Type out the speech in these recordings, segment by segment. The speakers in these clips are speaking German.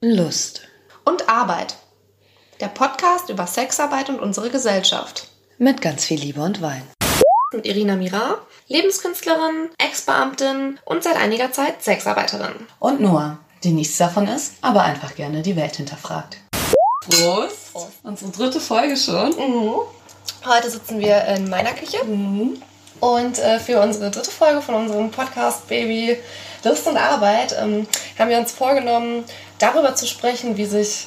Lust und Arbeit. Der Podcast über Sexarbeit und unsere Gesellschaft. Mit ganz viel Liebe und Wein. Mit Irina Mira, Lebenskünstlerin, Ex-Beamtin und seit einiger Zeit Sexarbeiterin. Und Noah, die nichts davon ist, aber einfach gerne die Welt hinterfragt. Prost! Prost. Unsere dritte Folge schon. Mhm. Heute sitzen wir in meiner Küche. Mhm. Und äh, für unsere dritte Folge von unserem Podcast Baby Lust und Arbeit ähm, haben wir uns vorgenommen, darüber zu sprechen, wie sich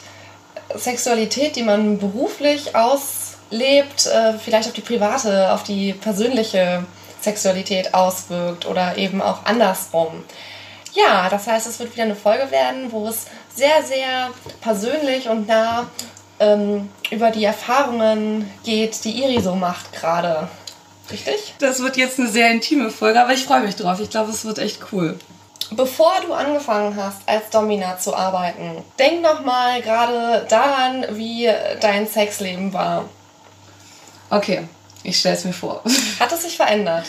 Sexualität, die man beruflich auslebt, äh, vielleicht auf die private, auf die persönliche Sexualität auswirkt oder eben auch andersrum. Ja, das heißt, es wird wieder eine Folge werden, wo es sehr, sehr persönlich und nah ähm, über die Erfahrungen geht, die Iri so macht gerade. Richtig? Das wird jetzt eine sehr intime Folge, aber ich freue mich drauf. Ich glaube, es wird echt cool. Bevor du angefangen hast, als Domina zu arbeiten, denk noch mal gerade daran, wie dein Sexleben war. Okay, ich stelle es mir vor. Hat es sich verändert?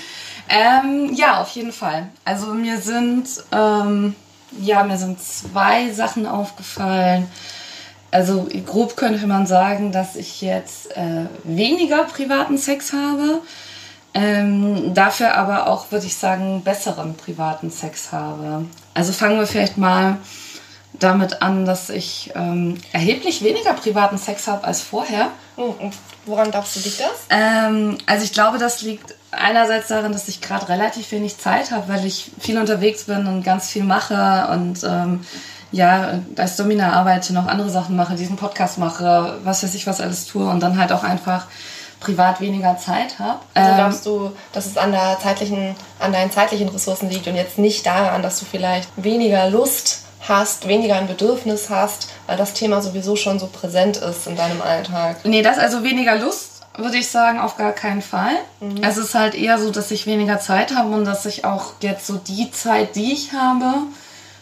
Ähm, ja, auf jeden Fall. Also mir sind, ähm, ja, mir sind zwei Sachen aufgefallen. Also grob könnte man sagen, dass ich jetzt äh, weniger privaten Sex habe. Ähm, dafür aber auch, würde ich sagen, besseren privaten Sex habe. Also fangen wir vielleicht mal damit an, dass ich ähm, erheblich weniger privaten Sex habe als vorher. Oh, und woran glaubst du dich das? Ähm, also ich glaube, das liegt einerseits daran, dass ich gerade relativ wenig Zeit habe, weil ich viel unterwegs bin und ganz viel mache und ähm, ja, als Domina arbeite, noch andere Sachen mache, diesen Podcast mache, was weiß ich, was alles tue und dann halt auch einfach privat weniger Zeit habe. Also ähm, glaubst du, dass es an, der zeitlichen, an deinen zeitlichen Ressourcen liegt und jetzt nicht daran, dass du vielleicht weniger Lust hast, weniger ein Bedürfnis hast, weil das Thema sowieso schon so präsent ist in deinem Alltag? Nee, das also weniger Lust würde ich sagen, auf gar keinen Fall. Mhm. Es ist halt eher so, dass ich weniger Zeit habe und dass ich auch jetzt so die Zeit, die ich habe,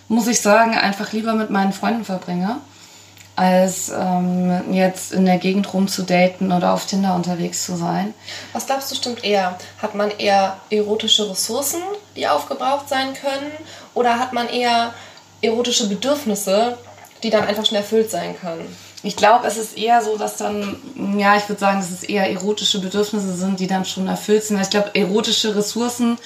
muss ich sagen, einfach lieber mit meinen Freunden verbringe als ähm, jetzt in der Gegend rumzudaten oder auf Tinder unterwegs zu sein. Was glaubst du stimmt eher? Hat man eher erotische Ressourcen, die aufgebraucht sein können? Oder hat man eher erotische Bedürfnisse, die dann einfach schon erfüllt sein können? Ich glaube, es ist eher so, dass dann, ja, ich würde sagen, dass es eher erotische Bedürfnisse sind, die dann schon erfüllt sind. Ich glaube, erotische Ressourcen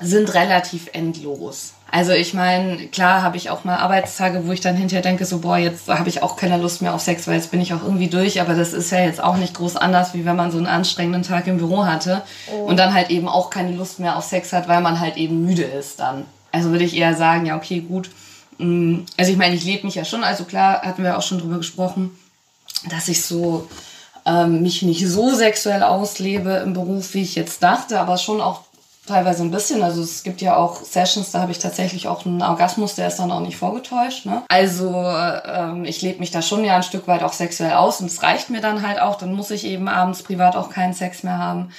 sind relativ endlos. Also ich meine, klar habe ich auch mal Arbeitstage, wo ich dann hinterher denke, so boah, jetzt habe ich auch keine Lust mehr auf Sex, weil jetzt bin ich auch irgendwie durch. Aber das ist ja jetzt auch nicht groß anders, wie wenn man so einen anstrengenden Tag im Büro hatte oh. und dann halt eben auch keine Lust mehr auf Sex hat, weil man halt eben müde ist dann. Also würde ich eher sagen, ja okay, gut. Mm, also ich meine, ich lebe mich ja schon, also klar hatten wir auch schon drüber gesprochen, dass ich so ähm, mich nicht so sexuell auslebe im Beruf, wie ich jetzt dachte, aber schon auch teilweise ein bisschen. Also es gibt ja auch Sessions, da habe ich tatsächlich auch einen Orgasmus, der ist dann auch nicht vorgetäuscht. Ne? Also ähm, ich lebe mich da schon ja ein Stück weit auch sexuell aus und es reicht mir dann halt auch. Dann muss ich eben abends privat auch keinen Sex mehr haben.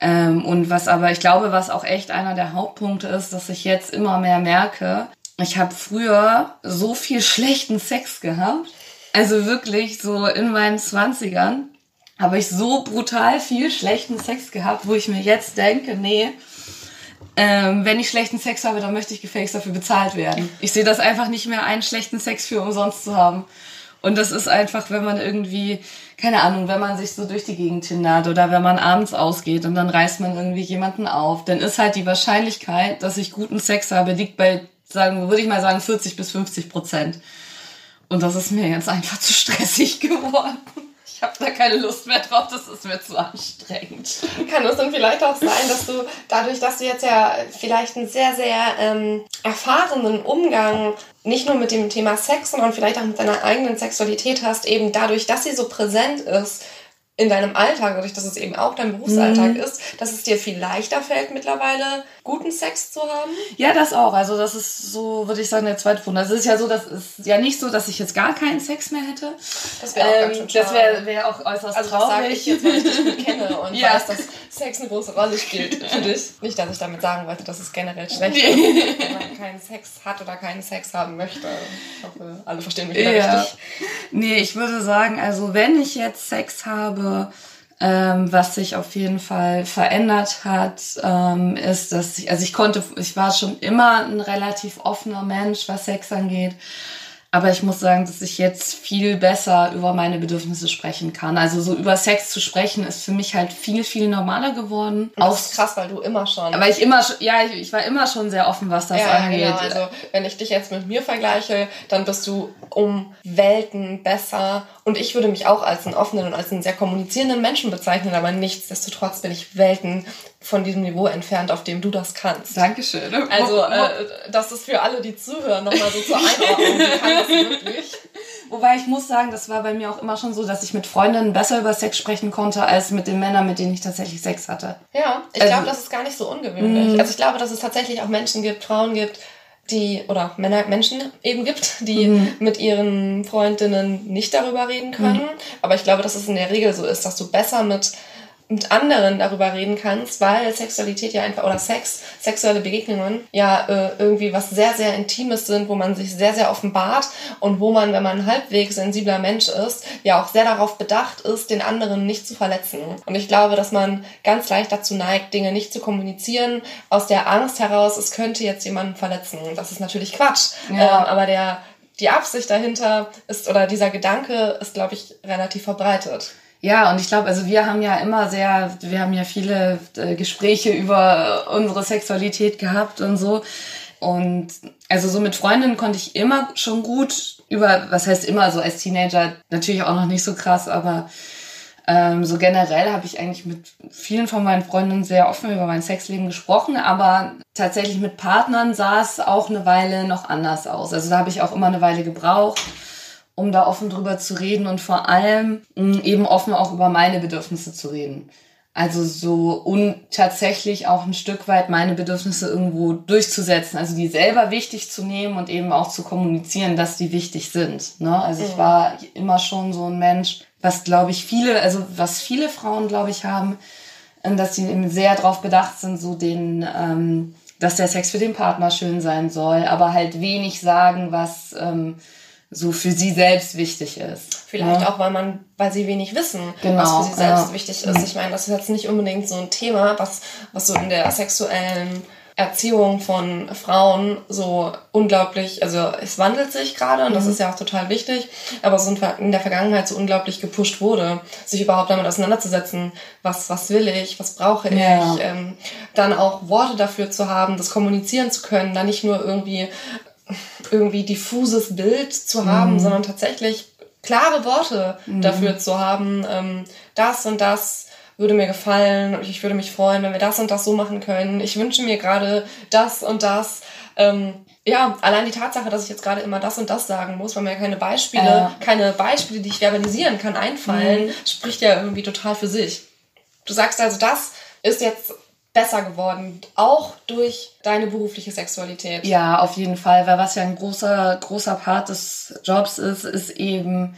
Ähm, und was aber, ich glaube, was auch echt einer der Hauptpunkte ist, dass ich jetzt immer mehr merke, ich habe früher so viel schlechten Sex gehabt. Also wirklich so in meinen Zwanzigern habe ich so brutal viel schlechten Sex gehabt, wo ich mir jetzt denke, nee, ähm, wenn ich schlechten Sex habe, dann möchte ich gefälligst dafür bezahlt werden. Ich sehe das einfach nicht mehr einen schlechten Sex für umsonst zu haben. Und das ist einfach, wenn man irgendwie, keine Ahnung, wenn man sich so durch die Gegend hindert oder wenn man abends ausgeht und dann reißt man irgendwie jemanden auf, dann ist halt die Wahrscheinlichkeit, dass ich guten Sex habe, liegt bei, sagen, würde ich mal sagen, 40 bis 50 Prozent. Und das ist mir jetzt einfach zu stressig geworden. Ich habe da keine Lust mehr drauf, das ist mir zu anstrengend. Kann es dann vielleicht auch sein, dass du dadurch, dass du jetzt ja vielleicht einen sehr, sehr ähm, erfahrenen Umgang nicht nur mit dem Thema Sex, sondern vielleicht auch mit deiner eigenen Sexualität hast, eben dadurch, dass sie so präsent ist, in deinem Alltag, dadurch, dass es eben auch dein Berufsalltag mhm. ist, dass es dir viel leichter fällt, mittlerweile guten Sex zu haben? Ja, das auch. Also das ist so, würde ich sagen, der zweite Punkt. Also es ist ja so, das ist ja nicht so, dass ich jetzt gar keinen Sex mehr hätte. Das wäre auch ähm, Das wäre wär auch äußerst also, traurig. Also ich jetzt, weil ich dich gut kenne und ja. weiß, dass Sex eine große Rolle spielt für dich. Nicht, dass ich damit sagen wollte, dass es generell schlecht ist, wenn man keinen Sex hat oder keinen Sex haben möchte. Ich hoffe, alle verstehen mich ja. richtig. Nee, ich würde sagen, also wenn ich jetzt Sex habe, ähm, was sich auf jeden Fall verändert hat, ähm, ist, dass ich, also ich konnte, ich war schon immer ein relativ offener Mensch, was Sex angeht. Aber ich muss sagen, dass ich jetzt viel besser über meine Bedürfnisse sprechen kann. Also so über Sex zu sprechen ist für mich halt viel, viel normaler geworden. Und das ist krass, weil du immer schon. Aber ich immer schon, ja, ich, ich war immer schon sehr offen, was das ja, angeht. Genau. Also wenn ich dich jetzt mit mir vergleiche, dann bist du um Welten besser. Und ich würde mich auch als einen offenen und als einen sehr kommunizierenden Menschen bezeichnen, aber nichtsdestotrotz bin ich Welten von diesem Niveau entfernt, auf dem du das kannst. Dankeschön. Also, äh, das ist für alle, die zuhören, nochmal so zur Einordnung. Wie kann das wirklich? Wobei ich muss sagen, das war bei mir auch immer schon so, dass ich mit Freundinnen besser über Sex sprechen konnte, als mit den Männern, mit denen ich tatsächlich Sex hatte. Ja, ich also, glaube, das ist gar nicht so ungewöhnlich. Mm. Also ich glaube, dass es tatsächlich auch Menschen gibt, Frauen gibt, die, oder Männer, Menschen eben gibt, die mhm. mit ihren Freundinnen nicht darüber reden können. Mhm. Aber ich glaube, dass es in der Regel so ist, dass du besser mit mit anderen darüber reden kannst, weil Sexualität ja einfach oder Sex, sexuelle Begegnungen ja äh, irgendwie was sehr, sehr Intimes sind, wo man sich sehr, sehr offenbart und wo man, wenn man ein halbwegs sensibler Mensch ist, ja auch sehr darauf bedacht ist, den anderen nicht zu verletzen. Und ich glaube, dass man ganz leicht dazu neigt, Dinge nicht zu kommunizieren, aus der Angst heraus, es könnte jetzt jemanden verletzen. Das ist natürlich Quatsch. Ja. Ähm, aber der, die Absicht dahinter ist, oder dieser Gedanke ist, glaube ich, relativ verbreitet. Ja, und ich glaube, also wir haben ja immer sehr, wir haben ja viele äh, Gespräche über unsere Sexualität gehabt und so. Und also so mit Freundinnen konnte ich immer schon gut über, was heißt immer, so als Teenager natürlich auch noch nicht so krass, aber ähm, so generell habe ich eigentlich mit vielen von meinen Freundinnen sehr offen über mein Sexleben gesprochen, aber tatsächlich mit Partnern sah es auch eine Weile noch anders aus. Also da habe ich auch immer eine Weile gebraucht um da offen drüber zu reden und vor allem mm, eben offen auch über meine Bedürfnisse zu reden. Also so und tatsächlich auch ein Stück weit meine Bedürfnisse irgendwo durchzusetzen, also die selber wichtig zu nehmen und eben auch zu kommunizieren, dass die wichtig sind. Ne? Also ich war immer schon so ein Mensch, was glaube ich viele, also was viele Frauen glaube ich haben, ähm, dass sie eben sehr darauf bedacht sind, so den, ähm, dass der Sex für den Partner schön sein soll, aber halt wenig sagen, was ähm, so für sie selbst wichtig ist. Vielleicht ja. auch, weil man, weil sie wenig wissen, genau, was für sie selbst ja. wichtig ist. Ich meine, das ist jetzt nicht unbedingt so ein Thema, was, was so in der sexuellen Erziehung von Frauen so unglaublich, also es wandelt sich gerade und das mhm. ist ja auch total wichtig, aber so in der Vergangenheit so unglaublich gepusht wurde, sich überhaupt damit auseinanderzusetzen, was, was will ich, was brauche ja. ich, ähm, dann auch Worte dafür zu haben, das kommunizieren zu können, dann nicht nur irgendwie irgendwie diffuses Bild zu haben, mhm. sondern tatsächlich klare Worte mhm. dafür zu haben, ähm, das und das würde mir gefallen und ich würde mich freuen, wenn wir das und das so machen können. Ich wünsche mir gerade das und das. Ähm, ja, allein die Tatsache, dass ich jetzt gerade immer das und das sagen muss, weil mir keine Beispiele, äh. keine Beispiele, die ich verbalisieren kann, einfallen, mhm. spricht ja irgendwie total für sich. Du sagst also, das ist jetzt besser geworden, auch durch deine berufliche Sexualität. Ja, auf jeden Fall, weil was ja ein großer, großer Part des Jobs ist, ist eben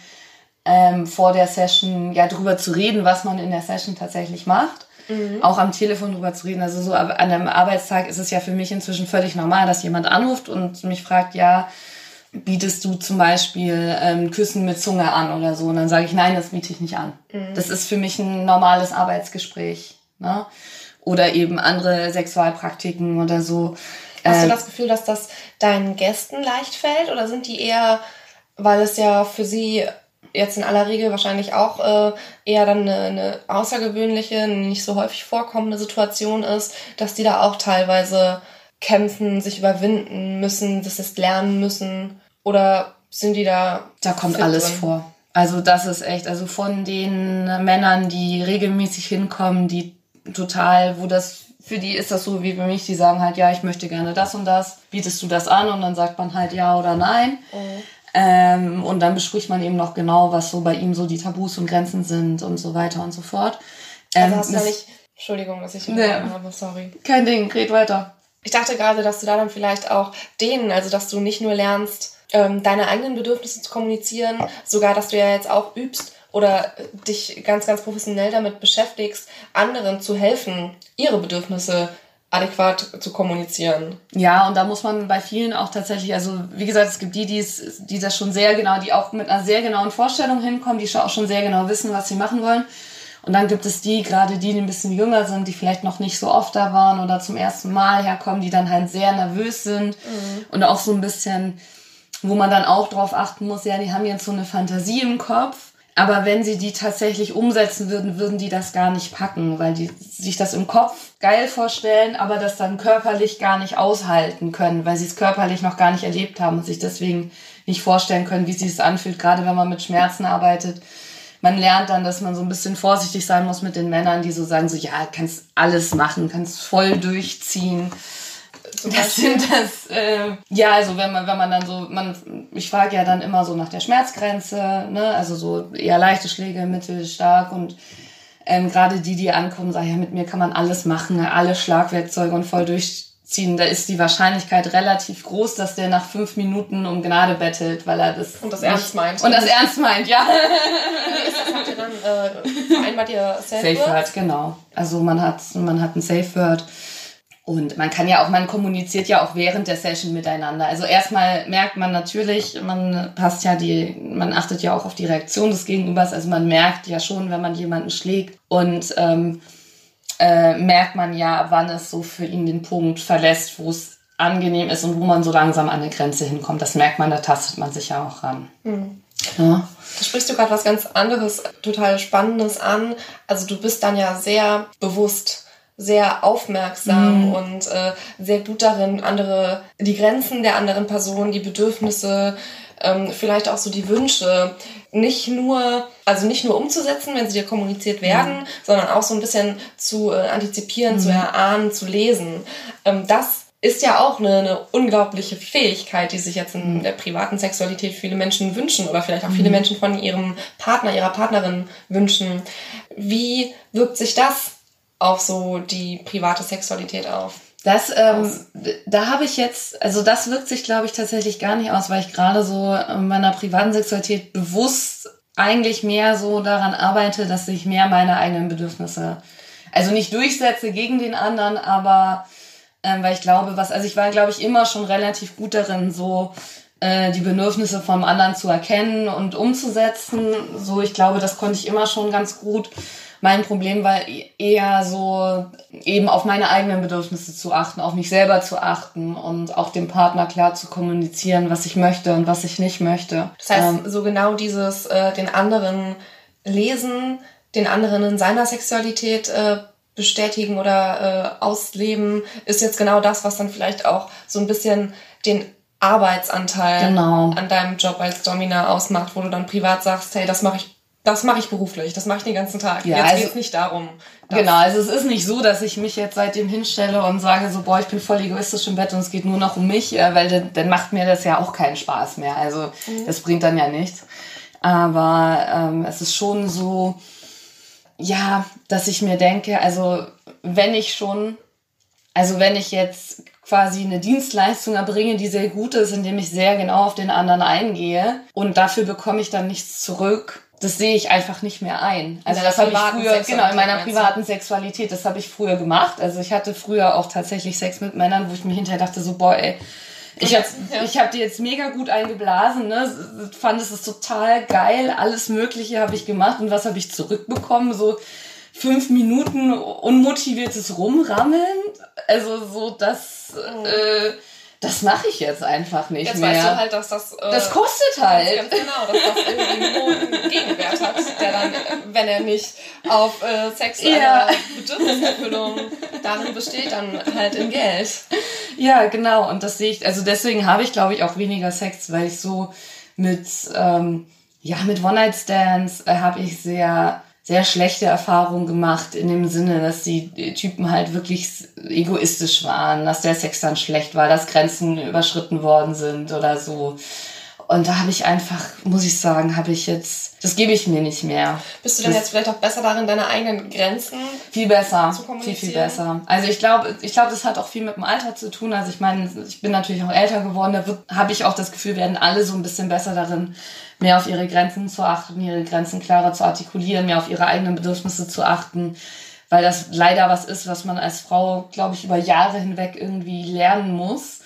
ähm, vor der Session ja drüber zu reden, was man in der Session tatsächlich macht. Mhm. Auch am Telefon drüber zu reden. Also so an einem Arbeitstag ist es ja für mich inzwischen völlig normal, dass jemand anruft und mich fragt, ja, bietest du zum Beispiel ähm, Küssen mit Zunge an oder so? Und dann sage ich, nein, das biete ich nicht an. Mhm. Das ist für mich ein normales Arbeitsgespräch. Ne? Oder eben andere Sexualpraktiken oder so. Hast du äh, das Gefühl, dass das deinen Gästen leicht fällt oder sind die eher, weil es ja für sie jetzt in aller Regel wahrscheinlich auch äh, eher dann eine, eine außergewöhnliche, nicht so häufig vorkommende Situation ist, dass die da auch teilweise kämpfen, sich überwinden müssen, das ist lernen müssen oder sind die da? Da kommt alles drin? vor. Also das ist echt, also von den Männern, die regelmäßig hinkommen, die total, wo das für die ist das so wie für mich, die sagen halt, ja, ich möchte gerne das und das, bietest du das an und dann sagt man halt ja oder nein. Mhm. Ähm, und dann bespricht man eben noch genau, was so bei ihm so die Tabus und Grenzen sind und so weiter und so fort. Ähm, also hast du nicht, Entschuldigung, dass ich nee, habe, sorry. Kein Ding, red weiter. Ich dachte gerade, dass du da dann vielleicht auch denen, also dass du nicht nur lernst, ähm, deine eigenen Bedürfnisse zu kommunizieren, sogar, dass du ja jetzt auch übst, oder dich ganz, ganz professionell damit beschäftigst, anderen zu helfen, ihre Bedürfnisse adäquat zu kommunizieren. Ja, und da muss man bei vielen auch tatsächlich, also wie gesagt, es gibt die, die, die das schon sehr genau, die auch mit einer sehr genauen Vorstellung hinkommen, die auch schon sehr genau wissen, was sie machen wollen. Und dann gibt es die, gerade die, die ein bisschen jünger sind, die vielleicht noch nicht so oft da waren oder zum ersten Mal herkommen, die dann halt sehr nervös sind mhm. und auch so ein bisschen wo man dann auch drauf achten muss, ja, die haben jetzt so eine Fantasie im Kopf aber wenn sie die tatsächlich umsetzen würden, würden die das gar nicht packen, weil die sich das im Kopf geil vorstellen, aber das dann körperlich gar nicht aushalten können, weil sie es körperlich noch gar nicht erlebt haben und sich deswegen nicht vorstellen können, wie sich es anfühlt, gerade wenn man mit Schmerzen arbeitet. Man lernt dann, dass man so ein bisschen vorsichtig sein muss mit den Männern, die so sagen, so ja, kannst alles machen, kannst voll durchziehen zum das sind das, äh, ja, also wenn man, wenn man dann so, man, ich frage ja dann immer so nach der Schmerzgrenze, ne, also so eher leichte Schläge, mittel, stark und ähm, gerade die, die ankommen, sagen, ja, mit mir kann man alles machen, alle Schlagwerkzeuge und voll durchziehen. Da ist die Wahrscheinlichkeit relativ groß, dass der nach fünf Minuten um Gnade bettelt, weil er das. Und das ernst meint. Und das ernst meint, ja. Das? Habt ihr dann äh, vereinbart ihr Safe Word? Safe Word, genau. Also man hat, man hat ein Safe Word und man kann ja auch, man kommuniziert ja auch während der Session miteinander. Also erstmal merkt man natürlich, man passt ja die, man achtet ja auch auf die Reaktion des Gegenübers. Also man merkt ja schon, wenn man jemanden schlägt und ähm, äh, merkt man ja, wann es so für ihn den Punkt verlässt, wo es angenehm ist und wo man so langsam an eine Grenze hinkommt. Das merkt man, da tastet man sich ja auch ran. Mhm. Ja. Da sprichst du gerade was ganz anderes, total Spannendes an. Also du bist dann ja sehr bewusst sehr aufmerksam mhm. und äh, sehr gut darin, andere, die Grenzen der anderen Person, die Bedürfnisse, ähm, vielleicht auch so die Wünsche nicht nur, also nicht nur umzusetzen, wenn sie dir kommuniziert werden, mhm. sondern auch so ein bisschen zu äh, antizipieren, mhm. zu erahnen, zu lesen. Ähm, das ist ja auch eine, eine unglaubliche Fähigkeit, die sich jetzt in mhm. der privaten Sexualität viele Menschen wünschen oder vielleicht auch viele mhm. Menschen von ihrem Partner, ihrer Partnerin wünschen. Wie wirkt sich das auf so die private Sexualität auf? Das, ähm, da habe ich jetzt, also das wirkt sich, glaube ich, tatsächlich gar nicht aus, weil ich gerade so in meiner privaten Sexualität bewusst eigentlich mehr so daran arbeite, dass ich mehr meine eigenen Bedürfnisse, also nicht durchsetze gegen den anderen, aber ähm, weil ich glaube, was, also ich war, glaube ich, immer schon relativ gut darin, so äh, die Bedürfnisse vom anderen zu erkennen und umzusetzen. So, ich glaube, das konnte ich immer schon ganz gut. Mein Problem war eher so, eben auf meine eigenen Bedürfnisse zu achten, auf mich selber zu achten und auch dem Partner klar zu kommunizieren, was ich möchte und was ich nicht möchte. Das heißt, ähm, so genau dieses, äh, den anderen lesen, den anderen in seiner Sexualität äh, bestätigen oder äh, ausleben, ist jetzt genau das, was dann vielleicht auch so ein bisschen den Arbeitsanteil genau. an deinem Job als Domina ausmacht, wo du dann privat sagst, hey, das mache ich das mache ich beruflich, das mache ich den ganzen Tag. Ja, jetzt also, geht es nicht darum. Genau, also es ist nicht so, dass ich mich jetzt seitdem hinstelle und sage so, boah, ich bin voll egoistisch im Bett und es geht nur noch um mich, weil dann, dann macht mir das ja auch keinen Spaß mehr. Also mhm. das bringt dann ja nichts. Aber ähm, es ist schon so, ja, dass ich mir denke, also wenn ich schon, also wenn ich jetzt quasi eine Dienstleistung erbringe, die sehr gut ist, indem ich sehr genau auf den anderen eingehe und dafür bekomme ich dann nichts zurück, das sehe ich einfach nicht mehr ein. Also das habe ich früher, genau, in meiner privaten Sexualität, das habe ich früher gemacht. Also ich hatte früher auch tatsächlich Sex mit Männern, wo ich mir hinterher dachte, so, boah, ey, ich habe ja. ich hab dir jetzt mega gut eingeblasen, ne? fand es total geil, alles Mögliche habe ich gemacht und was habe ich zurückbekommen? So fünf Minuten unmotiviertes Rumrammeln. Also so das... Oh. Äh, das mache ich jetzt einfach nicht jetzt mehr. Jetzt weißt du halt, dass das... Äh, das kostet halt. Ganz genau, dass das irgendwie einen hohen Gegenwert hat, der dann, wenn er nicht auf äh, sexuelle ja. Bedürfniserfüllung darin besteht, dann halt in Geld. Ja, genau. Und das sehe ich, also deswegen habe ich, glaube ich, auch weniger Sex, weil ich so mit, ähm, ja, mit One-Night-Stands äh, habe ich sehr sehr schlechte Erfahrungen gemacht in dem Sinne, dass die Typen halt wirklich egoistisch waren, dass der Sex dann schlecht war, dass Grenzen überschritten worden sind oder so. Und da habe ich einfach, muss ich sagen, habe ich jetzt, das gebe ich mir nicht mehr. Bist du denn das, jetzt vielleicht auch besser darin, deine eigenen Grenzen viel besser, zu kommunizieren? Viel, viel besser. Also ich glaube, ich glaube, das hat auch viel mit dem Alter zu tun. Also ich meine, ich bin natürlich auch älter geworden, da habe ich auch das Gefühl, werden alle so ein bisschen besser darin, mehr auf ihre Grenzen zu achten, ihre Grenzen klarer zu artikulieren, mehr auf ihre eigenen Bedürfnisse zu achten. Weil das leider was ist, was man als Frau, glaube ich, über Jahre hinweg irgendwie lernen muss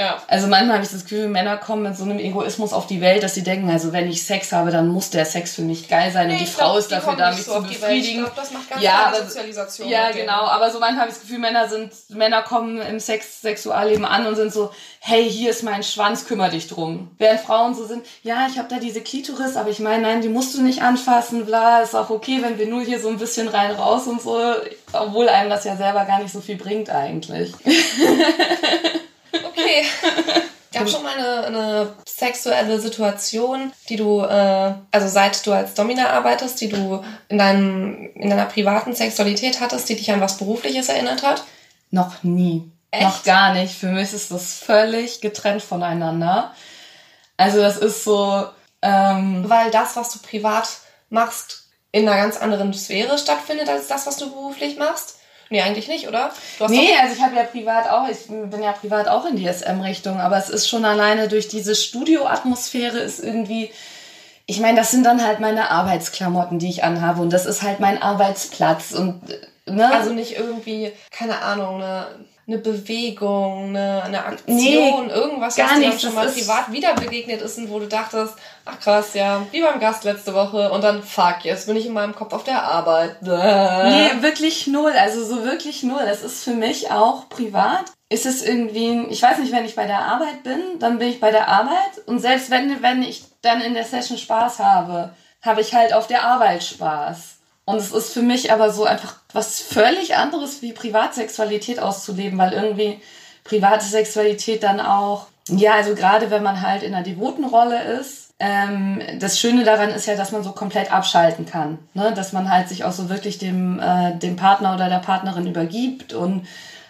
Ja. Also manchmal habe ich das Gefühl, Männer kommen mit so einem Egoismus auf die Welt, dass sie denken, also wenn ich Sex habe, dann muss der Sex für mich geil sein nee, und die Frau glaub, ist dafür da, mich so zu befriedigen. Ich glaube, das macht ganz ja, aber, Sozialisation. Ja, genau. Aber so manchmal habe ich das Gefühl, Männer sind, Männer kommen im Sex, Sexualleben an und sind so, hey, hier ist mein Schwanz, kümmere dich drum. Während Frauen so sind, ja, ich habe da diese Klitoris, aber ich meine, nein, die musst du nicht anfassen, bla, ist auch okay, wenn wir nur hier so ein bisschen rein raus und so, obwohl einem das ja selber gar nicht so viel bringt eigentlich. Okay. Gab schon mal eine, eine sexuelle Situation, die du, äh, also seit du als Domina arbeitest, die du in, deinem, in deiner privaten Sexualität hattest, die dich an was Berufliches erinnert hat? Noch nie. Echt? Noch gar nicht. Für mich ist das völlig getrennt voneinander. Also das ist so... Ähm, Weil das, was du privat machst, in einer ganz anderen Sphäre stattfindet als das, was du beruflich machst? Nee, eigentlich nicht, oder? nee, also ich habe ja privat auch, ich bin ja privat auch in die SM-Richtung, aber es ist schon alleine durch diese Studioatmosphäre ist irgendwie, ich meine, das sind dann halt meine Arbeitsklamotten, die ich anhabe und das ist halt mein Arbeitsplatz und ne? Also nicht irgendwie, keine Ahnung, eine eine Bewegung, eine, eine Aktion, nee, irgendwas, was dir schon mal privat wieder begegnet ist und wo du dachtest, ach krass, ja, wie beim Gast letzte Woche und dann fuck, jetzt bin ich in meinem Kopf auf der Arbeit. Nee, wirklich null, also so wirklich null. Das ist für mich auch privat. Ist es irgendwie, ich weiß nicht, wenn ich bei der Arbeit bin, dann bin ich bei der Arbeit und selbst wenn, wenn ich dann in der Session Spaß habe, habe ich halt auf der Arbeit Spaß. Und es ist für mich aber so einfach was völlig anderes wie Privatsexualität auszuleben, weil irgendwie private Sexualität dann auch, ja, also gerade wenn man halt in einer devoten Rolle ist, ähm, das Schöne daran ist ja, dass man so komplett abschalten kann. Ne? Dass man halt sich auch so wirklich dem, äh, dem Partner oder der Partnerin übergibt und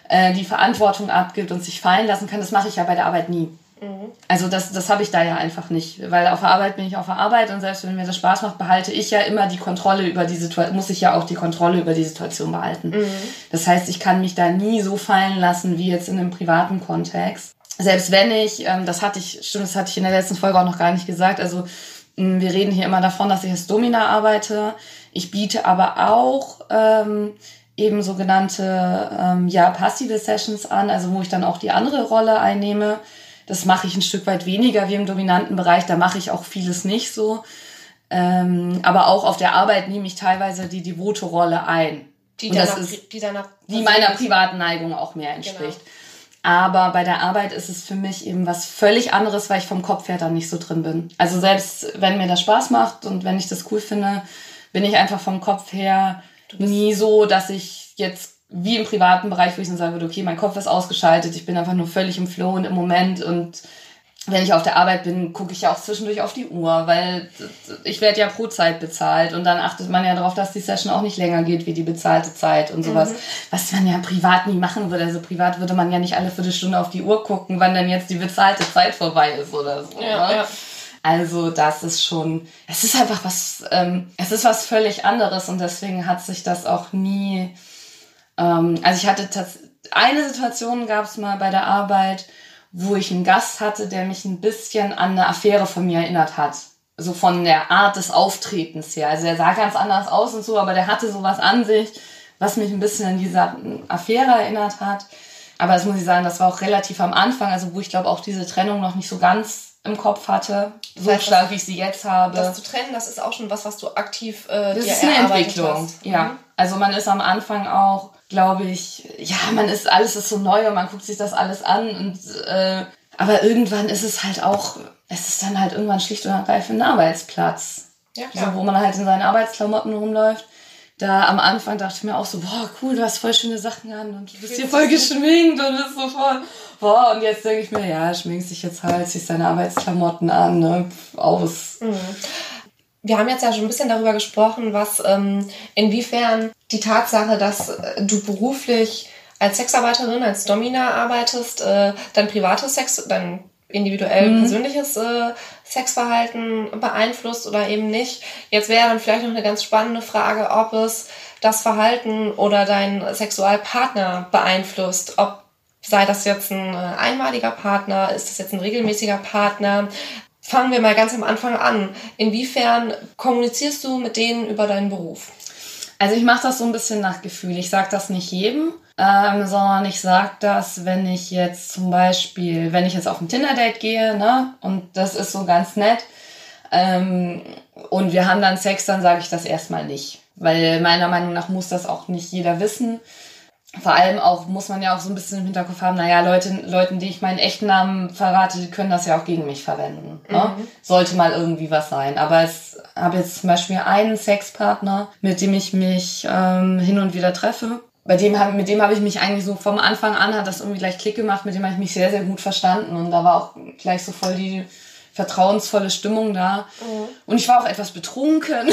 äh, die Verantwortung abgibt und sich fallen lassen kann. Das mache ich ja bei der Arbeit nie. Mhm. Also das, das habe ich da ja einfach nicht, weil auf der Arbeit bin ich auf der Arbeit und selbst wenn mir das Spaß macht, behalte ich ja immer die Kontrolle über die Situation, muss ich ja auch die Kontrolle über die Situation behalten. Mhm. Das heißt, ich kann mich da nie so fallen lassen wie jetzt in einem privaten Kontext. Selbst wenn ich, ähm, das hatte ich, stimmt, das hatte ich in der letzten Folge auch noch gar nicht gesagt, also mh, wir reden hier immer davon, dass ich als Domina arbeite. Ich biete aber auch ähm, eben sogenannte ähm, ja passive Sessions an, also wo ich dann auch die andere Rolle einnehme das mache ich ein Stück weit weniger wie im dominanten Bereich. Da mache ich auch vieles nicht so. Ähm, aber auch auf der Arbeit nehme ich teilweise die devote Rolle ein. Die, deiner, ist, die, deiner die meiner privaten Neigung auch mehr entspricht. Genau. Aber bei der Arbeit ist es für mich eben was völlig anderes, weil ich vom Kopf her dann nicht so drin bin. Also selbst wenn mir das Spaß macht und wenn ich das cool finde, bin ich einfach vom Kopf her nie so, dass ich jetzt wie im privaten Bereich, wo ich dann sagen würde, okay, mein Kopf ist ausgeschaltet, ich bin einfach nur völlig im Flow und im Moment und wenn ich auf der Arbeit bin, gucke ich ja auch zwischendurch auf die Uhr, weil ich werde ja pro Zeit bezahlt und dann achtet man ja darauf, dass die Session auch nicht länger geht wie die bezahlte Zeit und sowas, mhm. was man ja privat nie machen würde. Also privat würde man ja nicht alle Viertelstunde auf die Uhr gucken, wann denn jetzt die bezahlte Zeit vorbei ist oder so. Ja, ne? ja. Also das ist schon, es ist einfach was, ähm, es ist was völlig anderes und deswegen hat sich das auch nie ähm, also ich hatte eine Situation gab es mal bei der Arbeit, wo ich einen Gast hatte, der mich ein bisschen an eine Affäre von mir erinnert hat. So von der Art des Auftretens her. Also er sah ganz anders aus und so, aber der hatte sowas an sich, was mich ein bisschen an diese Affäre erinnert hat. Aber das muss ich sagen, das war auch relativ am Anfang, also wo ich glaube auch diese Trennung noch nicht so ganz im Kopf hatte, so das heißt, stark wie ich sie jetzt habe. Das zu trennen, das ist auch schon was, was du aktiv äh, Das ist eine Entwicklung, hast. ja. Mhm. Also man ist am Anfang auch glaube ich, ja, man ist, alles ist so neu und man guckt sich das alles an und äh, aber irgendwann ist es halt auch, es ist dann halt irgendwann schlicht und ergreifend ein Arbeitsplatz. Ja, klar. So, wo man halt in seinen Arbeitsklamotten rumläuft. Da am Anfang dachte ich mir auch so, boah, cool, du hast voll schöne Sachen an und du bist hier voll geschminkt und bist so voll, boah, und jetzt denke ich mir, ja, schminkst dich jetzt halt, ziehst deine Arbeitsklamotten an, ne, aus. Mhm wir haben jetzt ja schon ein bisschen darüber gesprochen, was ähm, inwiefern die Tatsache, dass äh, du beruflich als Sexarbeiterin, als Domina arbeitest, äh, dein privates Sex, dein individuell mhm. persönliches äh, Sexverhalten beeinflusst oder eben nicht. Jetzt wäre dann vielleicht noch eine ganz spannende Frage, ob es das Verhalten oder dein Sexualpartner beeinflusst, ob sei das jetzt ein äh, einmaliger Partner, ist das jetzt ein regelmäßiger Partner, Fangen wir mal ganz am Anfang an. Inwiefern kommunizierst du mit denen über deinen Beruf? Also ich mache das so ein bisschen nach Gefühl. Ich sage das nicht jedem. ähm, sondern ich sage das, wenn ich jetzt zum Beispiel, wenn ich jetzt auf ein Tinder-Date gehe, ne, und das ist so ganz nett, ähm, und wir haben dann Sex, dann sage ich das erstmal nicht. Weil meiner Meinung nach muss das auch nicht jeder wissen. Vor allem auch muss man ja auch so ein bisschen im Hinterkopf haben, naja, Leute, Leuten, die ich meinen echten Namen verrate, die können das ja auch gegen mich verwenden. Ne? Mhm. Sollte mal irgendwie was sein. Aber es habe jetzt zum Beispiel einen Sexpartner, mit dem ich mich ähm, hin und wieder treffe. Bei dem, mit dem habe ich mich eigentlich so vom Anfang an, hat das irgendwie gleich Klick gemacht, mit dem habe ich mich sehr, sehr gut verstanden. Und da war auch gleich so voll die vertrauensvolle Stimmung da. Mhm. Und ich war auch etwas betrunken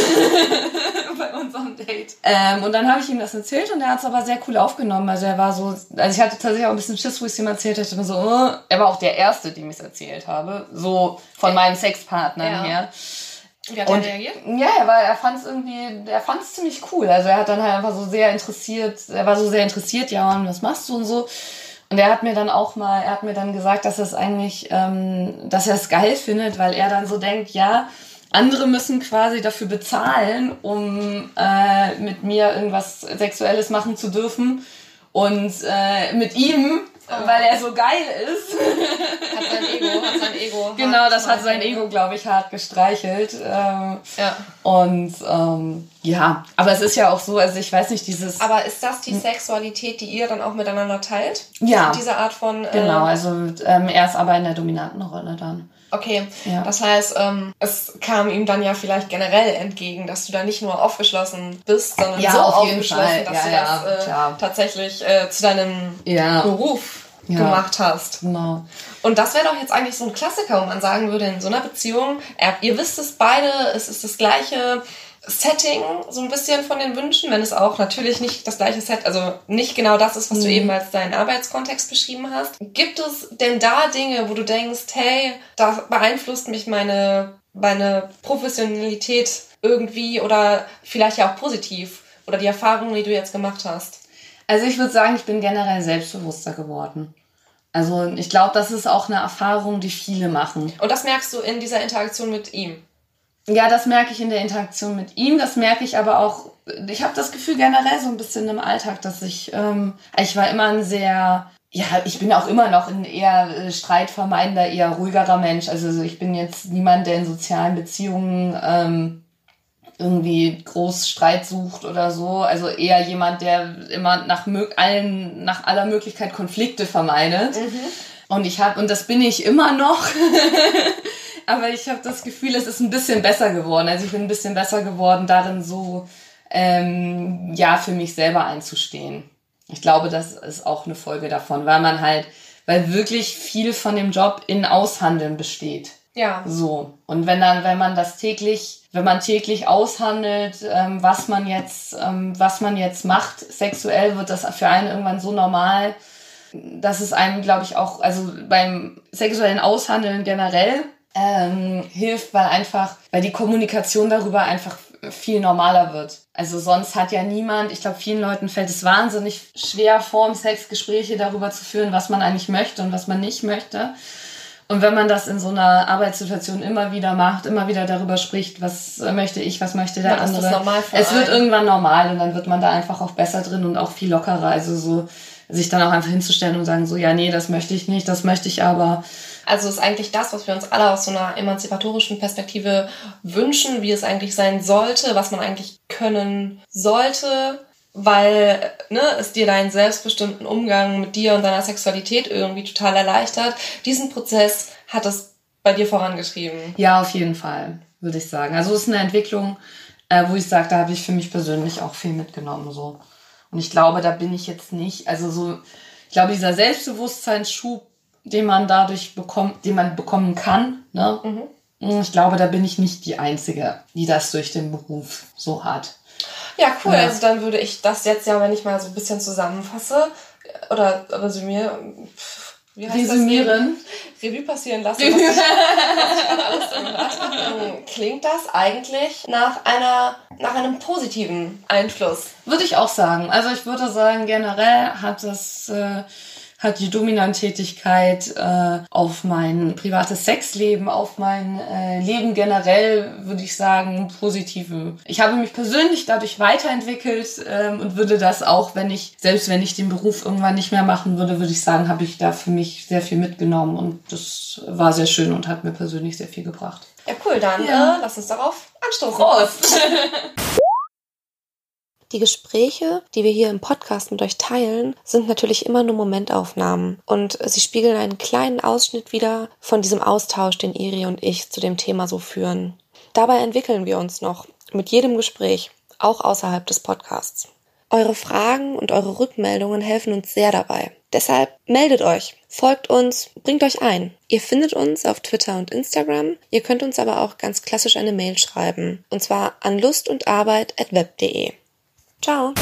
bei unserem Date. Ähm, und dann habe ich ihm das erzählt und er hat es aber sehr cool aufgenommen. Also er war so, also ich hatte tatsächlich auch ein bisschen Schiss, wo ich es ihm erzählt hätte. So, oh. Er war auch der Erste, dem ich es erzählt habe. So von meinem Sexpartner ja. her. Wie hat er reagiert? Ja, er war, er fand es irgendwie, er fand es ziemlich cool. Also er hat dann halt einfach so sehr interessiert, er war so sehr interessiert, ja, und was machst du und so. Und er hat mir dann auch mal, er hat mir dann gesagt, dass es eigentlich, ähm, dass er es geil findet, weil er dann so denkt, ja, andere müssen quasi dafür bezahlen, um äh, mit mir irgendwas Sexuelles machen zu dürfen. Und äh, mit ihm weil er so geil ist. Hat sein Ego, hat sein Ego. Genau, das hat sein Ego, glaube ich, hart gestreichelt. Ähm, ja. Und ähm, ja, aber es ist ja auch so, also ich weiß nicht, dieses. Aber ist das die Sexualität, die ihr dann auch miteinander teilt? Ja. Diese Art von. Äh, genau, also ähm, er ist aber in der dominanten Rolle dann. Okay, ja. das heißt, ähm, es kam ihm dann ja vielleicht generell entgegen, dass du da nicht nur aufgeschlossen bist, sondern ja, so aufgeschlossen, dass ja, du das äh, tatsächlich äh, zu deinem Beruf gemacht hast. Genau. Und das wäre doch jetzt eigentlich so ein Klassiker, wo man sagen würde, in so einer Beziehung, ihr wisst es beide, es ist das gleiche Setting, so ein bisschen von den Wünschen, wenn es auch natürlich nicht das gleiche Set, also nicht genau das ist, was mhm. du eben als deinen Arbeitskontext beschrieben hast. Gibt es denn da Dinge, wo du denkst, hey, da beeinflusst mich meine, meine Professionalität irgendwie oder vielleicht ja auch positiv oder die Erfahrungen, die du jetzt gemacht hast? Also ich würde sagen, ich bin generell selbstbewusster geworden. Also ich glaube, das ist auch eine Erfahrung, die viele machen. Und das merkst du in dieser Interaktion mit ihm? Ja, das merke ich in der Interaktion mit ihm. Das merke ich aber auch. Ich habe das Gefühl generell so ein bisschen im Alltag, dass ich, ähm, ich war immer ein sehr, ja, ich bin auch immer noch ein eher äh, streitvermeidender, eher ruhigerer Mensch. Also ich bin jetzt niemand, der in sozialen Beziehungen ähm, irgendwie groß Streit sucht oder so. Also eher jemand, der immer nach allen, nach aller Möglichkeit Konflikte vermeidet. Mhm. Und ich habe, und das bin ich immer noch. aber ich habe das Gefühl, es ist ein bisschen besser geworden. Also ich bin ein bisschen besser geworden, darin so ähm, ja für mich selber einzustehen. Ich glaube, das ist auch eine Folge davon, weil man halt, weil wirklich viel von dem Job in Aushandeln besteht. Ja. So. Und wenn dann, wenn man das täglich, wenn man täglich aushandelt, ähm, was man jetzt, ähm, was man jetzt macht, sexuell wird das für einen irgendwann so normal, dass es einem, glaube ich, auch, also beim sexuellen Aushandeln generell ähm, hilft, weil einfach, weil die Kommunikation darüber einfach viel normaler wird. Also sonst hat ja niemand, ich glaube, vielen Leuten fällt es wahnsinnig schwer, vorm Sex Gespräche darüber zu führen, was man eigentlich möchte und was man nicht möchte. Und wenn man das in so einer Arbeitssituation immer wieder macht, immer wieder darüber spricht, was möchte ich, was möchte der ja, andere, es wird irgendwann normal und dann wird man da einfach auch besser drin und auch viel lockerer. Also so sich dann auch einfach hinzustellen und sagen so, ja, nee, das möchte ich nicht, das möchte ich aber. Also ist eigentlich das, was wir uns alle aus so einer emanzipatorischen Perspektive wünschen, wie es eigentlich sein sollte, was man eigentlich können sollte, weil ne, es dir deinen selbstbestimmten Umgang mit dir und deiner Sexualität irgendwie total erleichtert. Diesen Prozess hat es bei dir vorangetrieben. Ja, auf jeden Fall, würde ich sagen. Also es ist eine Entwicklung, äh, wo ich sage, da habe ich für mich persönlich auch viel mitgenommen. So. Und ich glaube, da bin ich jetzt nicht, also so, ich glaube, dieser Selbstbewusstseinsschub, den man dadurch bekommt, den man bekommen kann, ne? Mhm. Ich glaube, da bin ich nicht die Einzige, die das durch den Beruf so hat. Ja, cool. Ja. Also dann würde ich das jetzt ja, wenn ich mal so ein bisschen zusammenfasse oder resümiere, wie heißt Resümieren. Das? Revue passieren lassen. Was ich, was ich alles Klingt das eigentlich nach einer nach einem positiven Einfluss? Würde ich auch sagen. Also ich würde sagen, generell hat das äh, hat die Dominantätigkeit äh, auf mein privates Sexleben, auf mein äh, Leben generell, würde ich sagen, positive. Ich habe mich persönlich dadurch weiterentwickelt ähm, und würde das auch, wenn ich, selbst wenn ich den Beruf irgendwann nicht mehr machen würde, würde ich sagen, habe ich da für mich sehr viel mitgenommen und das war sehr schön und hat mir persönlich sehr viel gebracht. Ja, cool, dann ja. äh, lass uns darauf anstoßen. Prost! Die Gespräche, die wir hier im Podcast mit euch teilen, sind natürlich immer nur Momentaufnahmen und sie spiegeln einen kleinen Ausschnitt wieder von diesem Austausch, den Iri und ich zu dem Thema so führen. Dabei entwickeln wir uns noch mit jedem Gespräch, auch außerhalb des Podcasts. Eure Fragen und eure Rückmeldungen helfen uns sehr dabei. Deshalb meldet euch, folgt uns, bringt euch ein. Ihr findet uns auf Twitter und Instagram. Ihr könnt uns aber auch ganz klassisch eine Mail schreiben. Und zwar an lustundarbeit.web.de. Ciao!